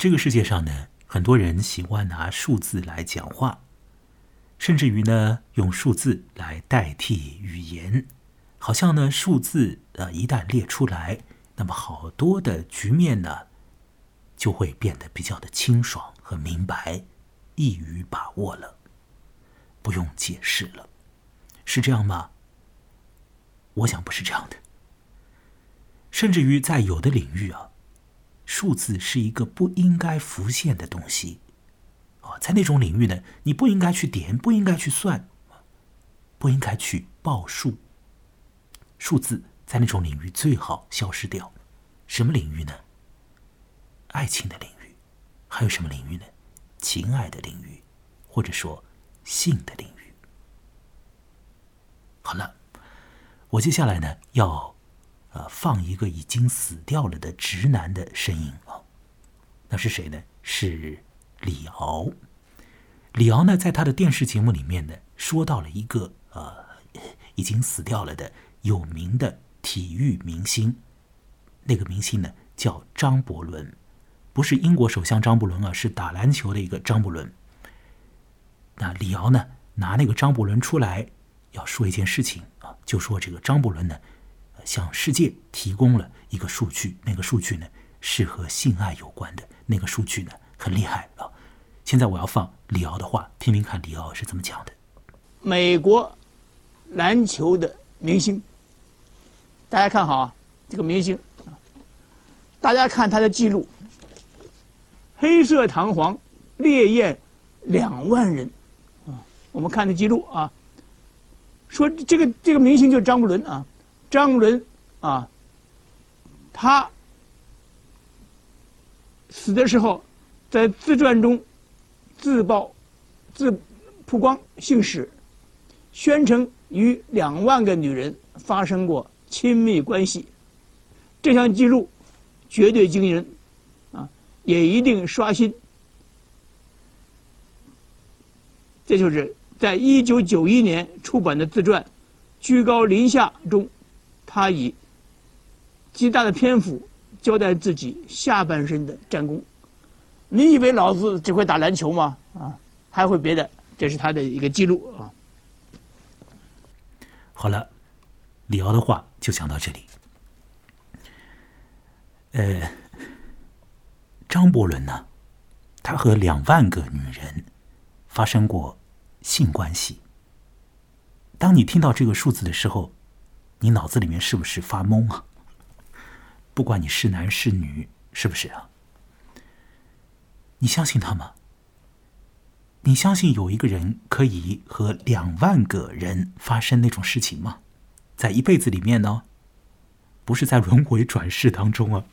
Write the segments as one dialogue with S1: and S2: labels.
S1: 这个世界上呢，很多人喜欢拿数字来讲话，甚至于呢，用数字来代替语言，好像呢，数字呃一旦列出来，那么好多的局面呢，就会变得比较的清爽和明白，易于把握了，不用解释了，是这样吗？我想不是这样的，甚至于在有的领域啊。数字是一个不应该浮现的东西，啊，在那种领域呢，你不应该去点，不应该去算，不应该去报数。数字在那种领域最好消失掉。什么领域呢？爱情的领域，还有什么领域呢？情爱的领域，或者说性的领域。好了，我接下来呢要。呃，放一个已经死掉了的直男的声音啊，那是谁呢？是李敖。李敖呢，在他的电视节目里面呢，说到了一个呃，已经死掉了的有名的体育明星。那个明星呢，叫张伯伦，不是英国首相张伯伦啊，是打篮球的一个张伯伦。那李敖呢，拿那个张伯伦出来要说一件事情啊，就说这个张伯伦呢。向世界提供了一个数据，那个数据呢是和性爱有关的，那个数据呢很厉害啊。现在我要放李敖的话，听听看李敖是怎么讲的。
S2: 美国篮球的明星，大家看好啊，这个明星，大家看他的记录，黑色弹簧烈焰两万人啊，我们看的记录啊，说这个这个明星就是张伯伦啊。张伦啊，他死的时候，在自传中自曝、自曝光姓史，宣称与两万个女人发生过亲密关系。这项记录绝对惊人啊，也一定刷新。这就是在一九九一年出版的自传《居高临下》中。他以极大的篇幅交代自己下半生的战功。你以为老子只会打篮球吗？啊，还会别的？这是他的一个记录啊。
S1: 好了，李敖的话就讲到这里。呃，张伯伦呢，他和两万个女人发生过性关系。当你听到这个数字的时候，你脑子里面是不是发懵啊？不管你是男是女，是不是啊？你相信他吗？你相信有一个人可以和两万个人发生那种事情吗？在一辈子里面呢？不是在轮回转世当中啊？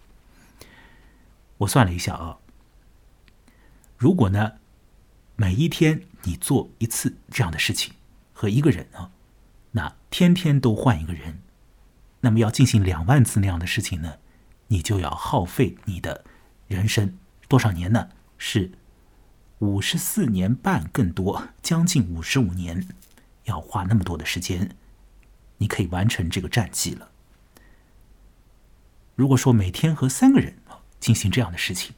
S1: 我算了一下啊，如果呢，每一天你做一次这样的事情，和一个人啊。那天天都换一个人，那么要进行两万次那样的事情呢？你就要耗费你的人生多少年呢？是五十四年半更多，将近五十五年，要花那么多的时间，你可以完成这个战绩了。如果说每天和三个人进行这样的事情，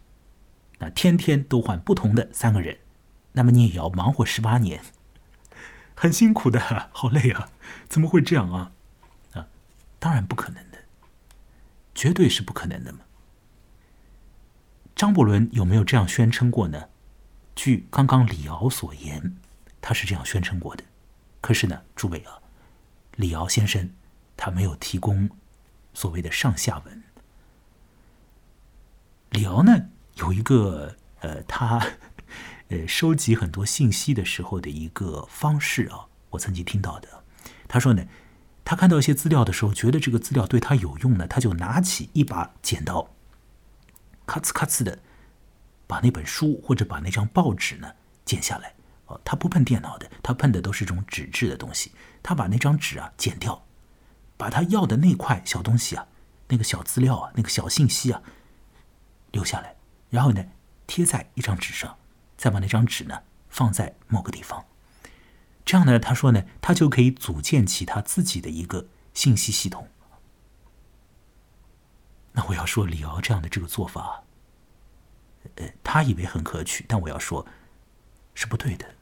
S1: 那天天都换不同的三个人，那么你也要忙活十八年。很辛苦的，好累啊！怎么会这样啊？啊，当然不可能的，绝对是不可能的嘛。张伯伦有没有这样宣称过呢？据刚刚李敖所言，他是这样宣称过的。可是呢，诸位啊，李敖先生他没有提供所谓的上下文。李敖呢有一个呃，他。呃，收集很多信息的时候的一个方式啊，我曾经听到的。他说呢，他看到一些资料的时候，觉得这个资料对他有用呢，他就拿起一把剪刀，咔呲咔呲的把那本书或者把那张报纸呢剪下来。哦，他不碰电脑的，他碰的都是这种纸质的东西。他把那张纸啊剪掉，把他要的那块小东西啊，那个小资料啊，那个小信息啊留下来，然后呢贴在一张纸上。再把那张纸呢放在某个地方，这样呢，他说呢，他就可以组建起他自己的一个信息系统。那我要说李敖这样的这个做法，呃，他。以为很可取，但我要说，是不对的。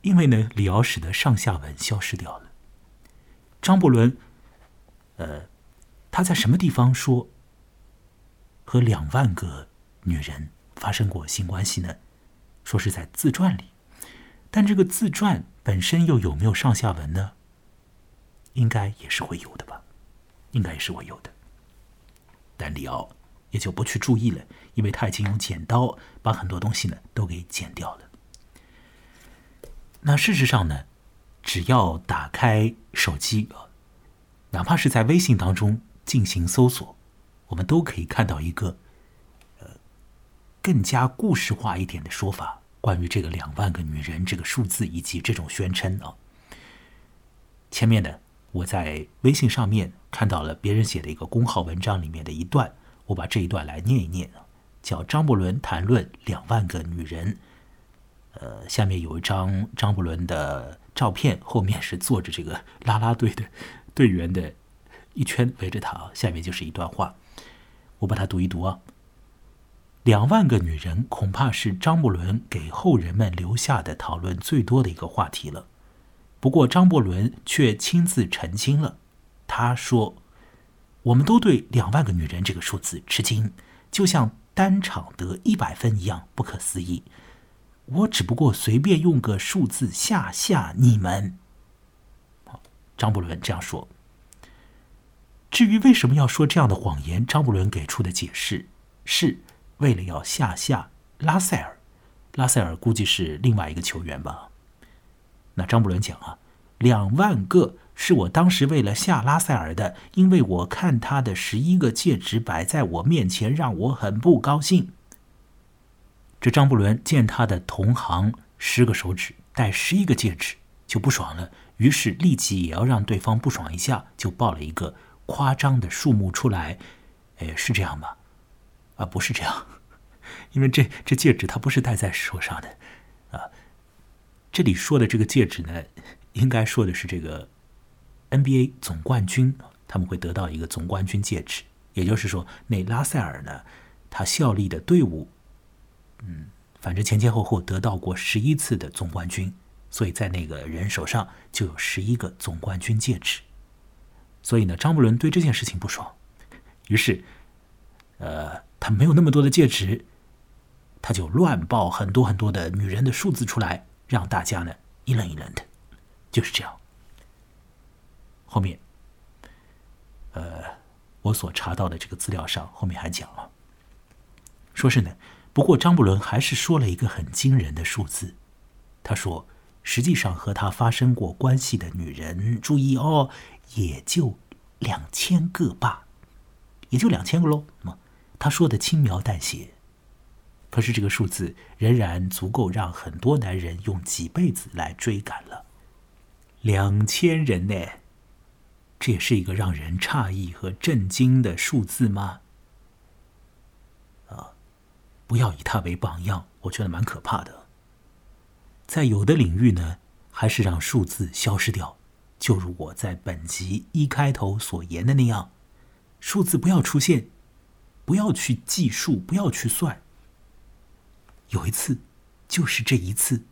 S1: 因为呢，李敖使得上下文消失掉了。张伯伦，呃，他在什么地方说和两万个女人发生过性关系呢？说是在自传里，但这个自传本身又有没有上下文呢？应该也是会有的吧，应该也是会有的。但李敖也就不去注意了，因为他已经用剪刀把很多东西呢都给剪掉了。那事实上呢，只要打开手机，哪怕是在微信当中进行搜索，我们都可以看到一个更加故事化一点的说法，关于这个两万个女人这个数字以及这种宣称啊。前面呢，我在微信上面看到了别人写的一个公号文章里面的一段，我把这一段来念一念啊，叫张伯伦谈论两万个女人。呃，下面有一张张伯伦的照片，后面是坐着这个啦啦队的队员的一圈围着他啊。下面就是一段话，我把它读一读啊。两万个女人恐怕是张伯伦给后人们留下的讨论最多的一个话题了。不过张伯伦却亲自澄清了，他说：“我们都对两万个女人这个数字吃惊，就像单场得一百分一样不可思议。”我只不过随便用个数字吓吓你们。张伯伦这样说。至于为什么要说这样的谎言，张伯伦给出的解释是为了要吓吓拉塞尔。拉塞尔估计是另外一个球员吧。那张伯伦讲啊，两万个是我当时为了吓拉塞尔的，因为我看他的十一个戒指摆在我面前，让我很不高兴。这张伯伦见他的同行十个手指戴十一个戒指就不爽了，于是立即也要让对方不爽一下，就报了一个夸张的数目出来。哎，是这样吗？啊，不是这样，因为这这戒指它不是戴在手上的啊。这里说的这个戒指呢，应该说的是这个 NBA 总冠军，他们会得到一个总冠军戒指，也就是说，那拉塞尔呢，他效力的队伍。嗯，反正前前后后得到过十一次的总冠军，所以在那个人手上就有十一个总冠军戒指。所以呢，张伯伦对这件事情不爽，于是，呃，他没有那么多的戒指，他就乱报很多很多的女人的数字出来，让大家呢一愣一愣的，就是这样。后面，呃，我所查到的这个资料上，后面还讲了，说是呢。不过，张伯伦还是说了一个很惊人的数字。他说：“实际上和他发生过关系的女人，注意哦，也就两千个吧，也就两千个喽。”么，他说的轻描淡写，可是这个数字仍然足够让很多男人用几辈子来追赶了。两千人呢？这也是一个让人诧异和震惊的数字吗？啊不要以他为榜样，我觉得蛮可怕的。在有的领域呢，还是让数字消失掉，就如我在本集一开头所言的那样，数字不要出现，不要去计数，不要去算。有一次，就是这一次，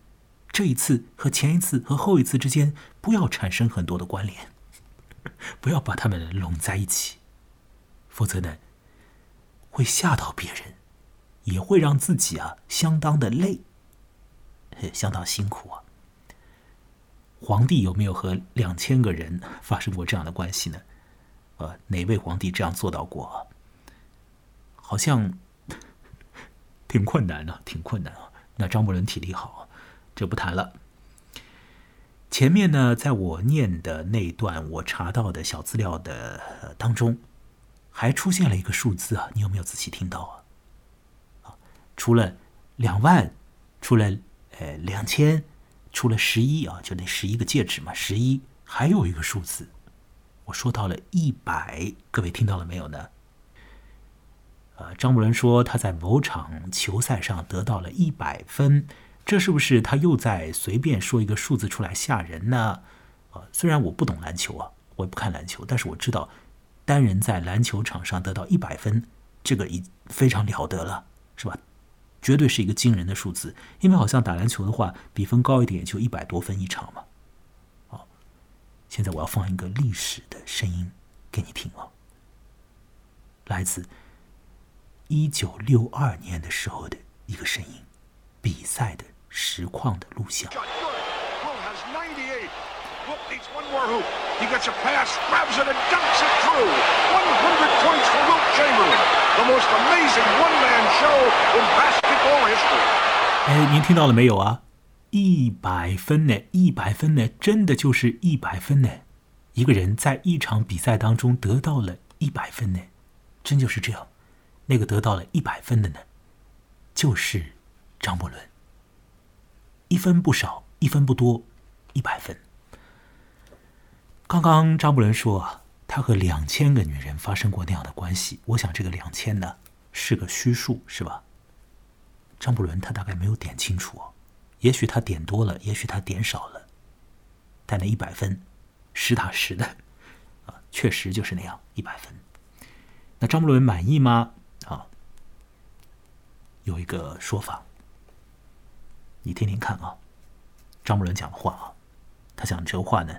S1: 这一次和前一次和后一次之间，不要产生很多的关联，不要把它们拢在一起，否则呢，会吓到别人。也会让自己啊相当的累，相当辛苦啊。皇帝有没有和两千个人发生过这样的关系呢？呃，哪位皇帝这样做到过？好像挺困难的，挺困难啊。那张伯伦体力好，这不谈了。前面呢，在我念的那段我查到的小资料的当中，还出现了一个数字啊，你有没有仔细听到啊？除了两万，除了呃两千，除了十一啊，就那十一个戒指嘛，十一，还有一个数字，我说到了一百，各位听到了没有呢？呃，张伯伦说他在某场球赛上得到了一百分，这是不是他又在随便说一个数字出来吓人呢？啊，虽然我不懂篮球啊，我也不看篮球，但是我知道单人在篮球场上得到一百分，这个已非常了得了。是吧？绝对是一个惊人的数字，因为好像打篮球的话，比分高一点也就一百多分一场嘛。好，现在我要放一个历史的声音给你听啊，来自一九六二年的时候的一个声音，比赛的实况的录像。
S3: Look, needs one more hoop. He gets a pass, grabs it, and dunks it through. 100 points for Wilt Chamberlain. The most amazing one-man show in basketball history.
S1: 哎，您听到了没有啊？一百分呢？一百分呢？真的就是一百分呢！一个人在一场比赛当中得到了一百分呢，真就是这样。那个得到了一百分的呢，就是张伯伦。一分不少，一分不多，一百分。刚刚张伯伦说啊，他和两千个女人发生过那样的关系。我想这个两千呢是个虚数，是吧？张伯伦他大概没有点清楚哦，也许他点多了，也许他点少了，但那一百分，实打实的 啊，确实就是那样一百分。那张伯伦满意吗？有一个说法，你听听看啊，张伯伦讲的话啊，他讲这话呢。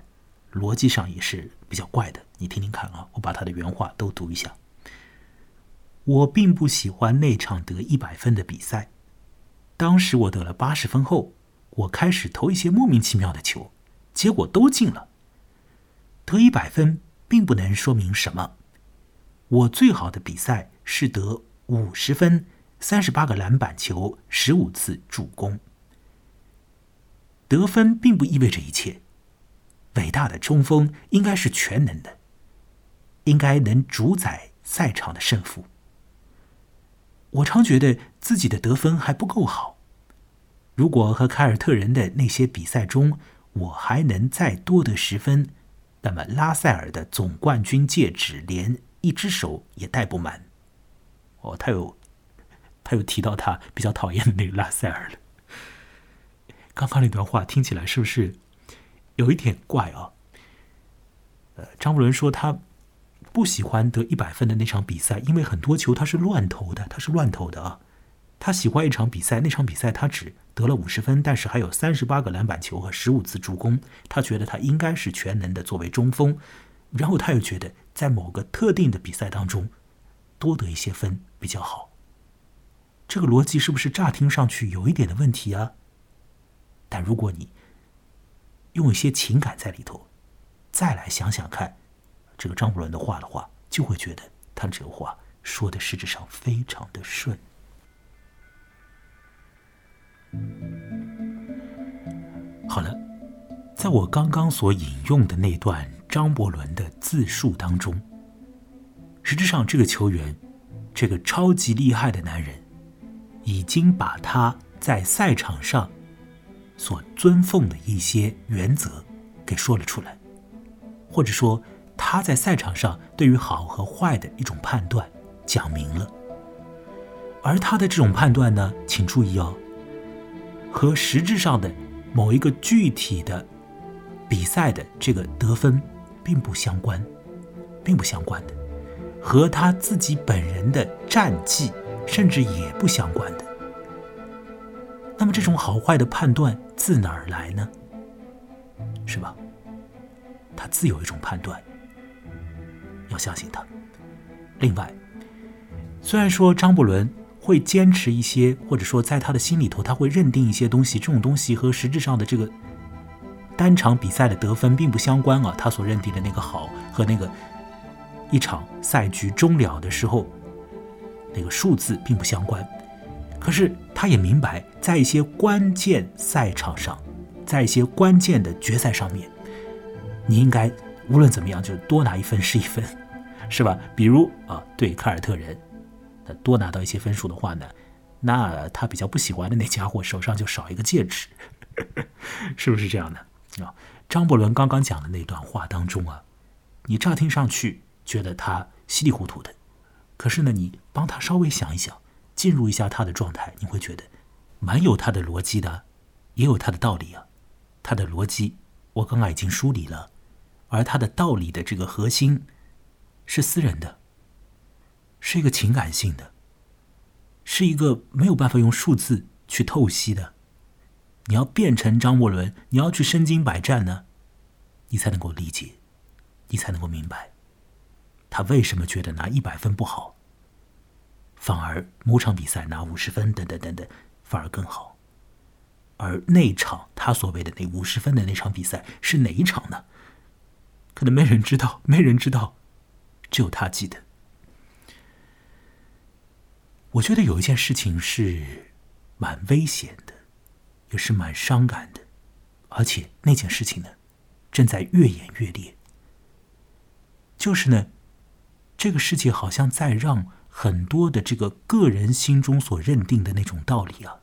S1: 逻辑上也是比较怪的，你听听看啊！我把他的原话都读一下。我并不喜欢那场得一百分的比赛。当时我得了八十分后，我开始投一些莫名其妙的球，结果都进了。得一百分并不能说明什么。我最好的比赛是得五十分，三十八个篮板球，十五次助攻。得分并不意味着一切。伟大的中锋应该是全能的，应该能主宰赛场的胜负。我常觉得自己的得分还不够好。如果和凯尔特人的那些比赛中，我还能再多得十分，那么拉塞尔的总冠军戒指连一只手也戴不满。哦，他有，他又提到他比较讨厌的那个拉塞尔了。刚刚那段话听起来是不是？有一点怪啊，呃，张伯伦说他不喜欢得一百分的那场比赛，因为很多球他是乱投的，他是乱投的啊。他喜欢一场比赛，那场比赛他只得了五十分，但是还有三十八个篮板球和十五次助攻。他觉得他应该是全能的作为中锋，然后他又觉得在某个特定的比赛当中多得一些分比较好。这个逻辑是不是乍听上去有一点的问题啊？但如果你用一些情感在里头，再来想想看，这个张伯伦的话的话，就会觉得他这个话说的实质上非常的顺。好了，在我刚刚所引用的那段张伯伦的自述当中，实质上这个球员，这个超级厉害的男人，已经把他在赛场上。所尊奉的一些原则，给说了出来，或者说他在赛场上对于好和坏的一种判断讲明了。而他的这种判断呢，请注意哦，和实质上的某一个具体的比赛的这个得分并不相关，并不相关的，和他自己本人的战绩甚至也不相关的。那么这种好坏的判断自哪儿来呢？是吧？他自有一种判断，要相信他。另外，虽然说张伯伦会坚持一些，或者说在他的心里头他会认定一些东西，这种东西和实质上的这个单场比赛的得分并不相关啊。他所认定的那个好和那个一场赛局终了的时候那个数字并不相关。可是他也明白，在一些关键赛场上，在一些关键的决赛上面，你应该无论怎么样，就是多拿一分是一分，是吧？比如啊，对凯尔特人，那多拿到一些分数的话呢，那他比较不喜欢的那家伙手上就少一个戒指，是不是这样的啊？张伯伦刚刚讲的那段话当中啊，你乍听上去觉得他稀里糊涂的，可是呢，你帮他稍微想一想。进入一下他的状态，你会觉得蛮有他的逻辑的，也有他的道理啊。他的逻辑我刚刚已经梳理了，而他的道理的这个核心是私人的，是一个情感性的，是一个没有办法用数字去透析的。你要变成张伯伦，你要去身经百战呢，你才能够理解，你才能够明白，他为什么觉得拿一百分不好，反而某场比赛拿五十分，等等等等，反而更好。而那场他所谓的那五十分的那场比赛是哪一场呢？可能没人知道，没人知道，只有他记得。我觉得有一件事情是蛮危险的，也是蛮伤感的，而且那件事情呢，正在越演越烈。就是呢，这个世界好像在让很多的这个个人心中所认定的那种道理啊，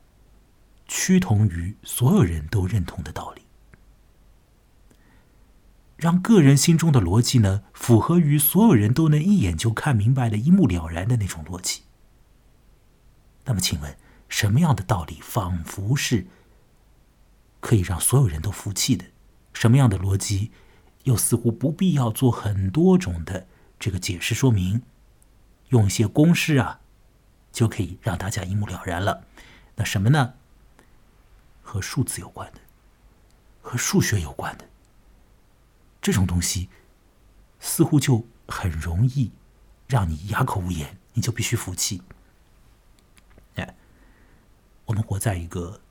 S1: 趋同于所有人都认同的道理，让个人心中的逻辑呢，符合于所有人都能一眼就看明白的一目了然的那种逻辑。那么，请问，什么样的道理仿佛是可以让所有人都服气的？什么样的逻辑又似乎不必要做很多种的这个解释说明，用一些公式啊，就可以让大家一目了然了？那什么呢？和数字有关的，和数学有关的这种东西，似乎就很容易让你哑口无言，你就必须服气。哎我们活在一个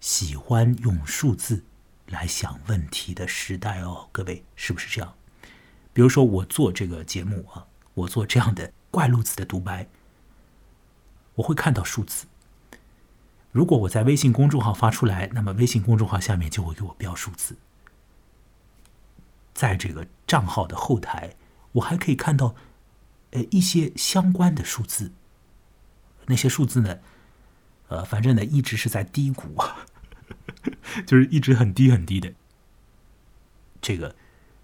S1: 喜欢用数字来想问题的时代哦，各位是不是这样？比如说我做这个节目啊，我做这样的怪路子的独白，我会看到数字。如果我在微信公众号发出来，那么微信公众号下面就会给我标数字。在这个账号的后台，我还可以看到呃一些相关的数字，那些数字呢？呃，反正呢，一直是在低谷，就是一直很低很低的。这个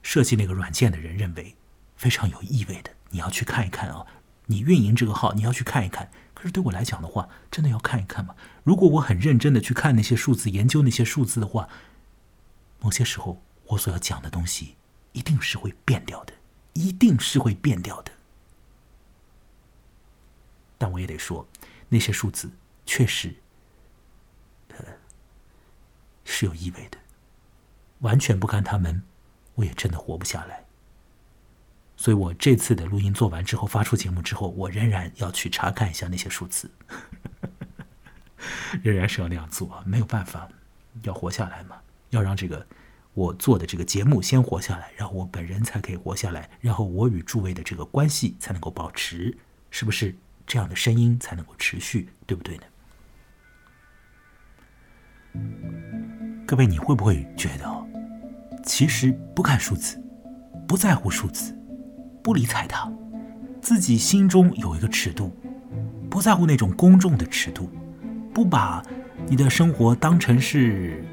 S1: 设计那个软件的人认为非常有意味的，你要去看一看啊。你运营这个号，你要去看一看。可是对我来讲的话，真的要看一看吗？如果我很认真的去看那些数字，研究那些数字的话，某些时候我所要讲的东西一定是会变掉的，一定是会变掉的。但我也得说，那些数字。确实，呃，是有意味的。完全不看他们，我也真的活不下来。所以我这次的录音做完之后，发出节目之后，我仍然要去查看一下那些数字，仍然是要那样做，没有办法，要活下来嘛，要让这个我做的这个节目先活下来，然后我本人才可以活下来，然后我与诸位的这个关系才能够保持，是不是这样的声音才能够持续，对不对呢？各位，你会不会觉得，其实不看数字，不在乎数字，不理睬它，自己心中有一个尺度，不在乎那种公众的尺度，不把你的生活当成是，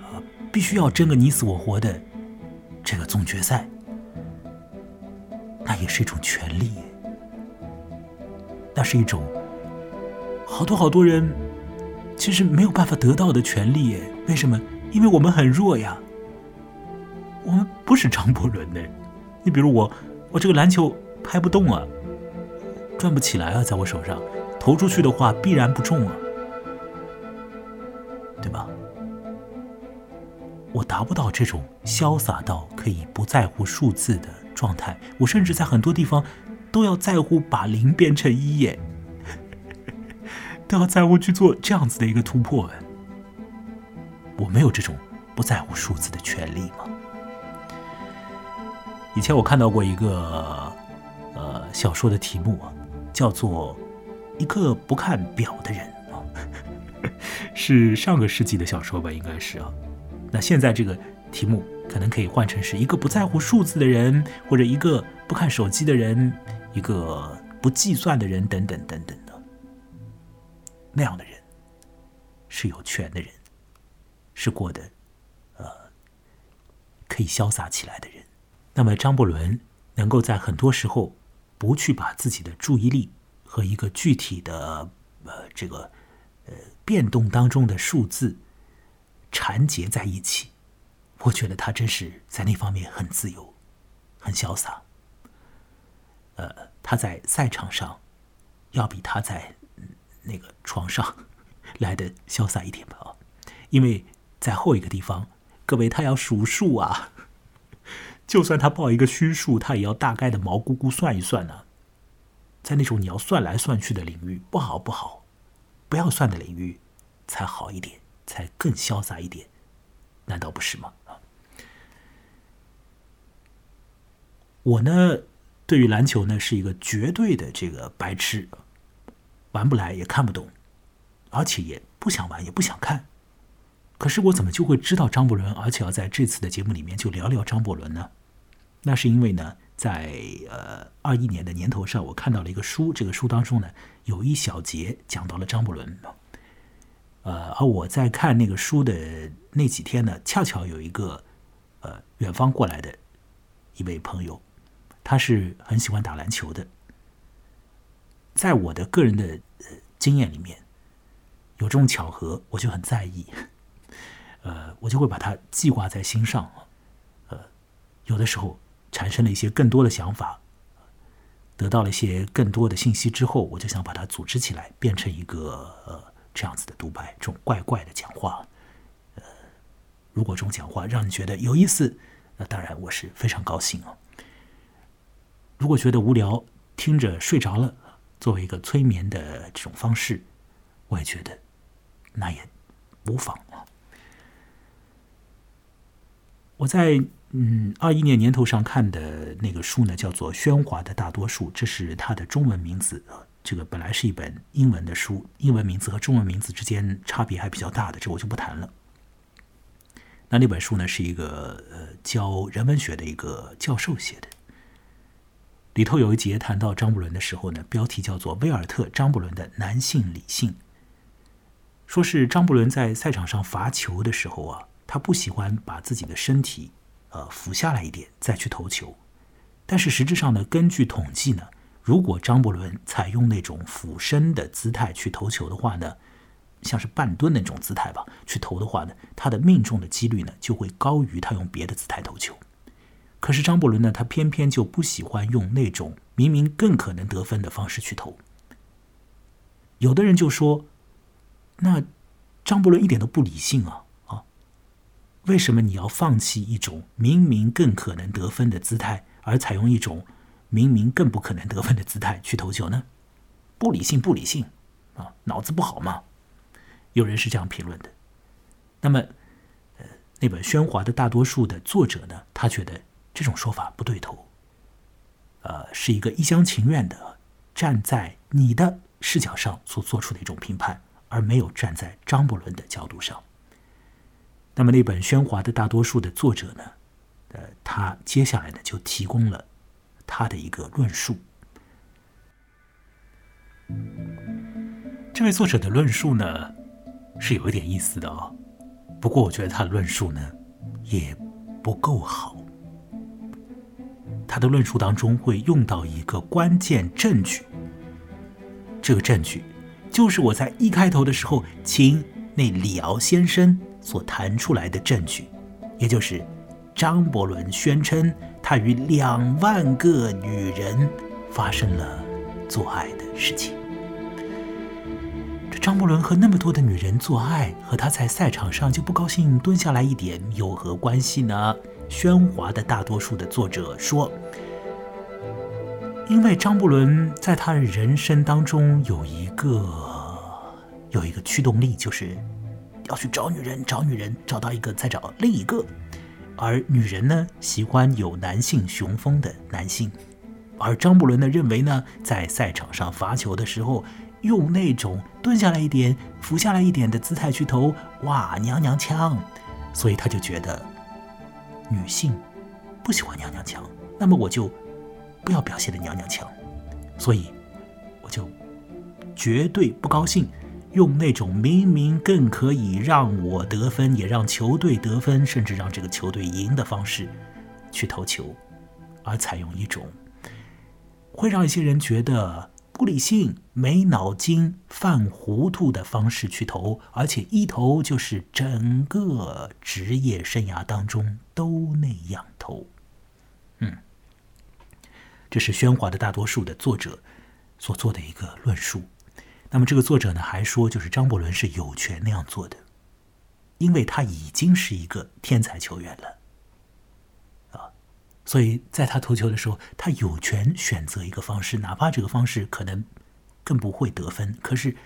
S1: 呃，必须要争个你死我活的这个总决赛，那也是一种权利，那是一种好多好多人。其实没有办法得到的权利，为什么？因为我们很弱呀。我们不是张伯伦的。你比如我，我这个篮球拍不动啊，转不起来啊，在我手上投出去的话必然不中啊，对吧？我达不到这种潇洒到可以不在乎数字的状态。我甚至在很多地方都要在乎把零变成一耶。都要在乎去做这样子的一个突破，我没有这种不在乎数字的权利吗？以前我看到过一个呃小说的题目啊，叫做《一个不看表的人》，是上个世纪的小说吧，应该是啊。那现在这个题目可能可以换成是一个不在乎数字的人，或者一个不看手机的人，一个不计算的人，等等等等的。那样的人是有权的人，是过得呃可以潇洒起来的人。那么张伯伦能够在很多时候不去把自己的注意力和一个具体的呃这个呃变动当中的数字缠结在一起，我觉得他真是在那方面很自由，很潇洒。呃，他在赛场上要比他在那个床上来的潇洒一点吧，因为在后一个地方，各位他要数数啊，就算他报一个虚数，他也要大概的毛估估算一算呢。在那种你要算来算去的领域，不好不好，不要算的领域才好一点，才更潇洒一点，难道不是吗？我呢，对于篮球呢是一个绝对的这个白痴，玩不来也看不懂，而且也不想玩也不想看。可是我怎么就会知道张伯伦，而且要在这次的节目里面就聊聊张伯伦呢？那是因为呢。在呃二一年的年头上，我看到了一个书，这个书当中呢有一小节讲到了张伯伦。呃，而我在看那个书的那几天呢，恰巧有一个呃远方过来的一位朋友，他是很喜欢打篮球的。在我的个人的经验里面，有这种巧合，我就很在意，呃，我就会把它记挂在心上。呃，有的时候。产生了一些更多的想法，得到了一些更多的信息之后，我就想把它组织起来，变成一个呃这样子的独白，这种怪怪的讲话。呃，如果这种讲话让你觉得有意思，那当然我是非常高兴啊。如果觉得无聊，听着睡着了，作为一个催眠的这种方式，我也觉得那也无妨啊。我在。嗯，二一年年头上看的那个书呢，叫做《喧哗的大多数》，这是它的中文名字。这个本来是一本英文的书，英文名字和中文名字之间差别还比较大的，这我就不谈了。那那本书呢，是一个呃教人文学的一个教授写的。里头有一节谈到张伯伦的时候呢，标题叫做《威尔特·张伯伦的男性理性》，说是张伯伦在赛场上罚球的时候啊，他不喜欢把自己的身体。呃，俯下来一点再去投球，但是实质上呢，根据统计呢，如果张伯伦采用那种俯身的姿态去投球的话呢，像是半蹲那种姿态吧，去投的话呢，他的命中的几率呢就会高于他用别的姿态投球。可是张伯伦呢，他偏偏就不喜欢用那种明明更可能得分的方式去投。有的人就说，那张伯伦一点都不理性啊。为什么你要放弃一种明明更可能得分的姿态，而采用一种明明更不可能得分的姿态去投球呢？不理性，不理性啊！脑子不好吗？有人是这样评论的。那么，呃，那本《喧哗的大多数》的作者呢，他觉得这种说法不对头，呃，是一个一厢情愿的站在你的视角上所做出的一种评判，而没有站在张伯伦的角度上。那么那本《喧哗的大多数》的作者呢？呃，他接下来呢就提供了他的一个论述。这位作者的论述呢是有一点意思的哦，不过我觉得他的论述呢也不够好。他的论述当中会用到一个关键证据，这个证据就是我在一开头的时候请那李敖先生。所谈出来的证据，也就是张伯伦宣称他与两万个女人发生了做爱的事情。这张伯伦和那么多的女人做爱，和他在赛场上就不高兴蹲下来一点有何关系呢？喧哗的大多数的作者说，因为张伯伦在他人生当中有一个有一个驱动力，就是。要去找女人，找女人，找到一个再找另一个，而女人呢，喜欢有男性雄风的男性，而张伯伦呢，认为呢，在赛场上罚球的时候，用那种蹲下来一点、俯下来一点的姿态去投，哇，娘娘腔，所以他就觉得女性不喜欢娘娘腔，那么我就不要表现的娘娘腔，所以我就绝对不高兴。用那种明明更可以让我得分，也让球队得分，甚至让这个球队赢的方式去投球，而采用一种会让一些人觉得不理性、没脑筋、犯糊涂的方式去投，而且一投就是整个职业生涯当中都那样投。嗯，这是喧哗的大多数的作者所做的一个论述。那么这个作者呢还说，就是张伯伦是有权那样做的，因为他已经是一个天才球员了，啊，所以在他投球的时候，他有权选择一个方式，哪怕这个方式可能更不会得分，可是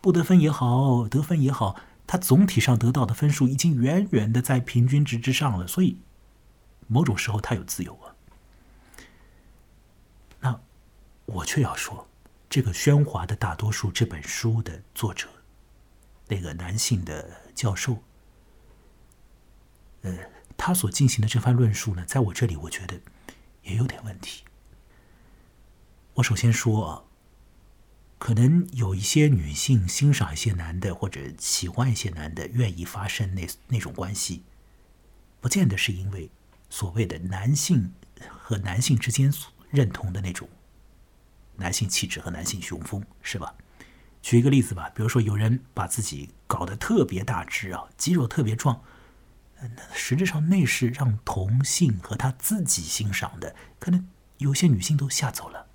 S1: 不得分也好，得分也好，他总体上得到的分数已经远远的在平均值之上了，所以某种时候他有自由啊。那我却要说。这个喧哗的大多数这本书的作者，那个男性的教授，呃，他所进行的这番论述呢，在我这里我觉得也有点问题。我首先说啊，可能有一些女性欣赏一些男的，或者喜欢一些男的，愿意发生那那种关系，不见得是因为所谓的男性和男性之间所认同的那种。男性气质和男性雄风是吧？举一个例子吧，比如说有人把自己搞得特别大只啊，肌肉特别壮，那实质上那是让同性和他自己欣赏的，可能有些女性都吓走了。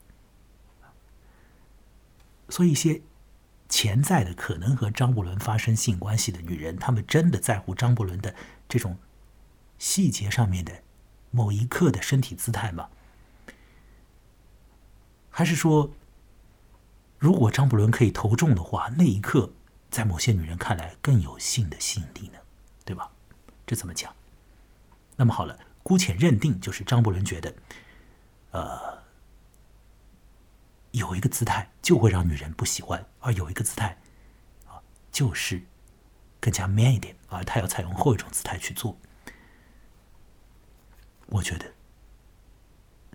S1: 所以一些潜在的可能和张伯伦发生性关系的女人，她们真的在乎张伯伦的这种细节上面的某一刻的身体姿态吗？还是说，如果张伯伦可以投中的话，那一刻在某些女人看来更有性的吸引力呢？对吧？这怎么讲？那么好了，姑且认定就是张伯伦觉得，呃，有一个姿态就会让女人不喜欢，而有一个姿态啊，就是更加 man 一点，而他要采用后一种姿态去做。我觉得。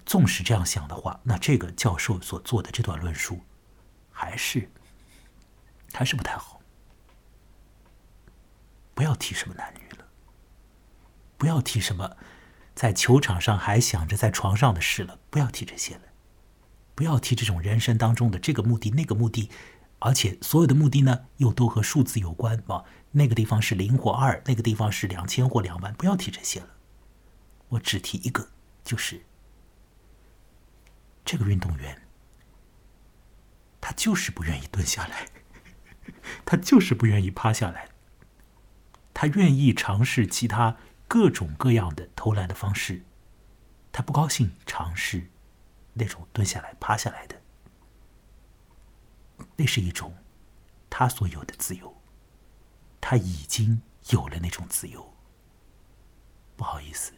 S1: 纵使这样想的话，那这个教授所做的这段论述，还是还是不太好。不要提什么男女了，不要提什么在球场上还想着在床上的事了，不要提这些了，不要提这种人生当中的这个目的那个目的，而且所有的目的呢又都和数字有关啊，那个地方是零或二，那个地方是两千或两万，不要提这些了。我只提一个，就是。这个运动员，他就是不愿意蹲下来，他就是不愿意趴下来，他愿意尝试其他各种各样的投篮的方式，他不高兴尝试那种蹲下来、趴下来的，那是一种他所有的自由，他已经有了那种自由。不好意思，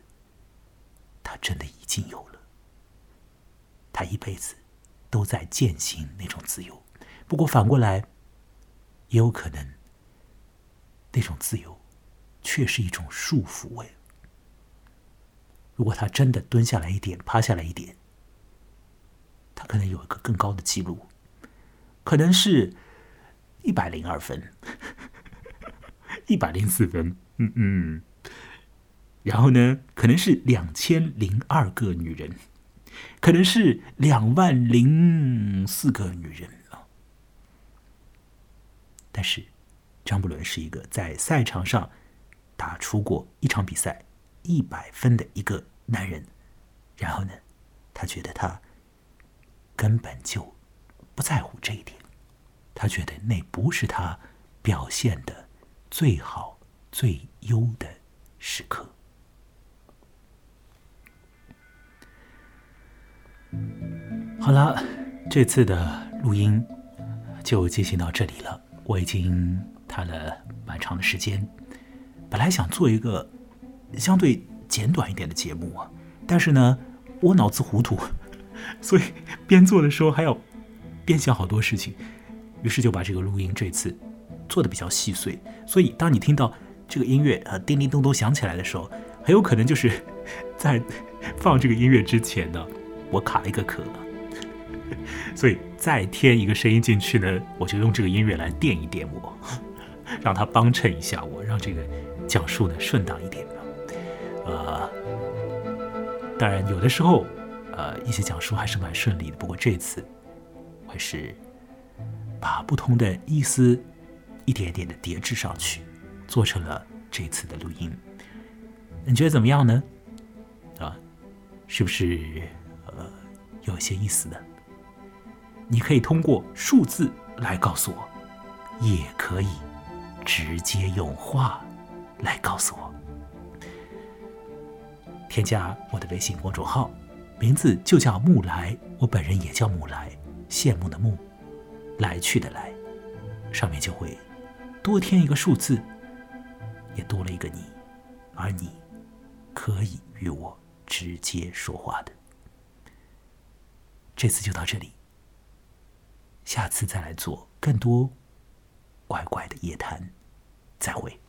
S1: 他真的已经有了。一辈子都在践行那种自由，不过反过来，也有可能那种自由却是一种束缚。哎，如果他真的蹲下来一点，趴下来一点，他可能有一个更高的记录，可能是一百零二分，一百零四分，嗯嗯，然后呢，可能是两千零二个女人。可能是两万零四个女人啊，但是张伯伦是一个在赛场上打出过一场比赛一百分的一个男人，然后呢，他觉得他根本就不在乎这一点，他觉得那不是他表现的最好最优的时刻。好了，这次的录音就进行到这里了。我已经谈了蛮长的时间，本来想做一个相对简短一点的节目啊，但是呢，我脑子糊涂，所以边做的时候还要边想好多事情，于是就把这个录音这次做的比较细碎。所以当你听到这个音乐啊叮叮咚咚响起来的时候，很有可能就是在放这个音乐之前呢。我卡了一个壳，所以再添一个声音进去呢，我就用这个音乐来垫一垫我，让它帮衬一下我，让这个讲述呢顺当一点。呃，当然有的时候，呃，一些讲述还是蛮顺利的。不过这次，还是把不同的意思一点点的叠置上去，做成了这次的录音。你觉得怎么样呢？啊，是不是？有些意思的，你可以通过数字来告诉我，也可以直接用话来告诉我。添加我的微信公众号，名字就叫木来，我本人也叫木来，羡慕的慕，来去的来，上面就会多添一个数字，也多了一个你，而你可以与我直接说话的。这次就到这里，下次再来做更多怪怪的夜谈，再会。